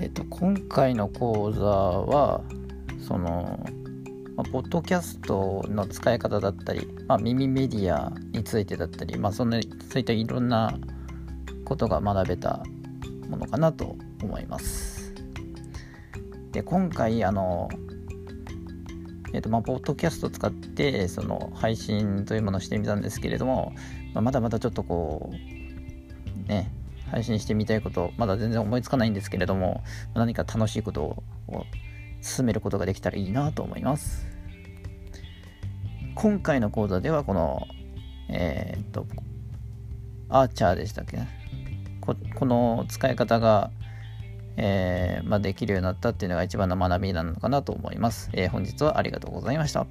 えー、と今回の講座はその、まあ、ポッドキャストの使い方だったり、まあ、耳メディアについてだったり、まあ、そのそういったいろんなことが学べたものかなと思います。で今回あのえーとまあ、ポッドキャストを使ってその配信というものをしてみたんですけれども、まあ、まだまだちょっとこうね配信してみたいことまだ全然思いつかないんですけれども何か楽しいことを進めることができたらいいなと思います今回の講座ではこのえっ、とアーチャーでしたっけ？ここの使い方がえー、まあ、できるようになったっていうのが一番の学びなのかなと思います。えー、本日はありがとうございました。